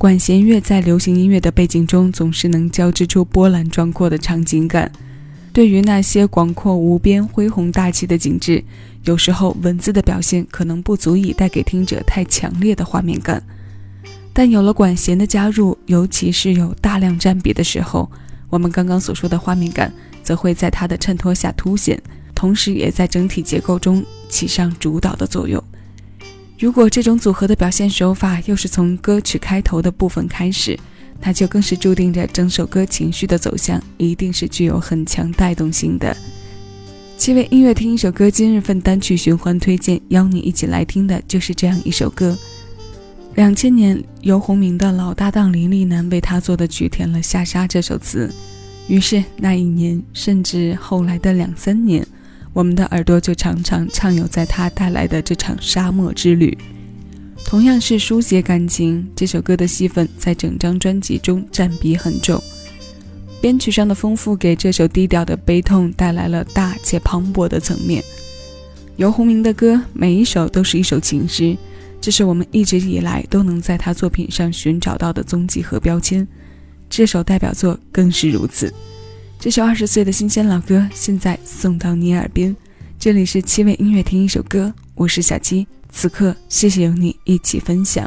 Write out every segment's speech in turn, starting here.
管弦乐在流行音乐的背景中总是能交织出波澜壮阔的场景感。对于那些广阔无边、恢宏大气的景致，有时候文字的表现可能不足以带给听者太强烈的画面感。但有了管弦的加入，尤其是有大量占比的时候，我们刚刚所说的画面感则会在它的衬托下凸显，同时也在整体结构中起上主导的作用。如果这种组合的表现手法又是从歌曲开头的部分开始，那就更是注定着整首歌情绪的走向一定是具有很强带动性的。七位音乐听一首歌，今日份单曲循环推荐，邀你一起来听的就是这样一首歌。两千年，游鸿明的老搭档林立南为他做的曲填了《下沙》这首词，于是那一年，甚至后来的两三年，我们的耳朵就常常畅游在他带来的这场沙漠之旅。同样是书写感情，这首歌的戏份在整张专辑中占比很重。编曲上的丰富给这首低调的悲痛带来了大且磅礴的层面。游鸿明的歌每一首都是一首情诗。这是我们一直以来都能在他作品上寻找到的踪迹和标签，这首代表作更是如此。这首二十岁的新鲜老歌，现在送到你耳边。这里是七味音乐，听一首歌，我是小七。此刻，谢谢有你一起分享。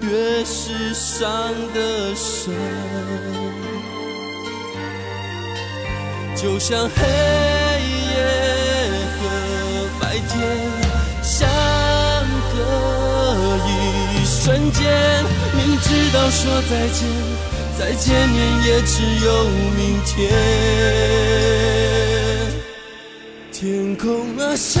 越是伤得深，就像黑夜和白天相隔一瞬间。明知道说再见，再见面也只有明天。天空啊，下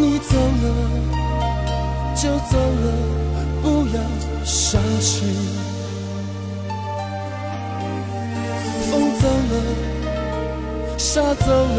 你走了就走了，不要伤心。风走了，沙走了，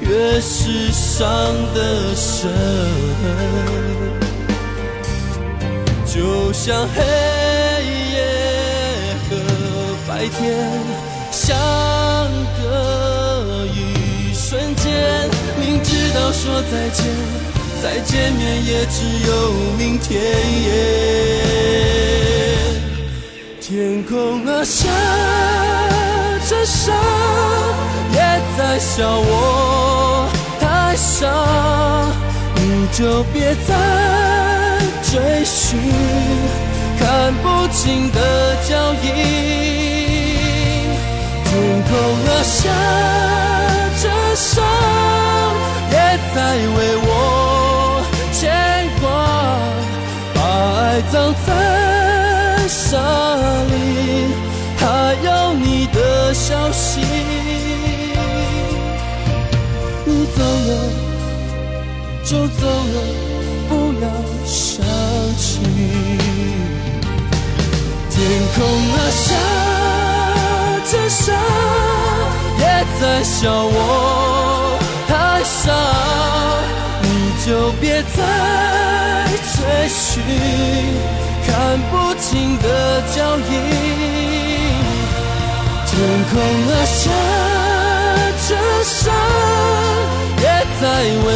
越是伤得深，就像黑夜和白天相隔一瞬间，明知道说再见，再见面也只有明天。天空啊，下着沙，也在笑我太傻。你就别再追寻看不清的脚印，天空啊下着沙，也在为我牵挂，把爱葬在沙里，还有你的消息，就走了，不要想起。天空啊，下着沙，也在笑我太傻。你就别再追寻看不清的脚印。天空啊，下着沙，也在为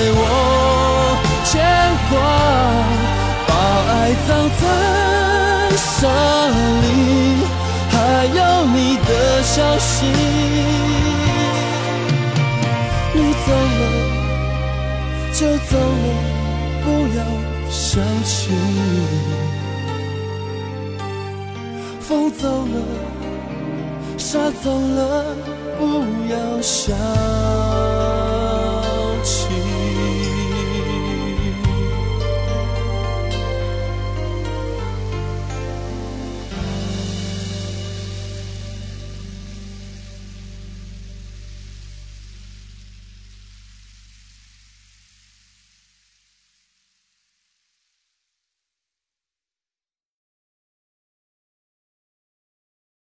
爱葬在沙里，还有你的消息。你走了就走了，不要想起。风走了，沙走了，不要想。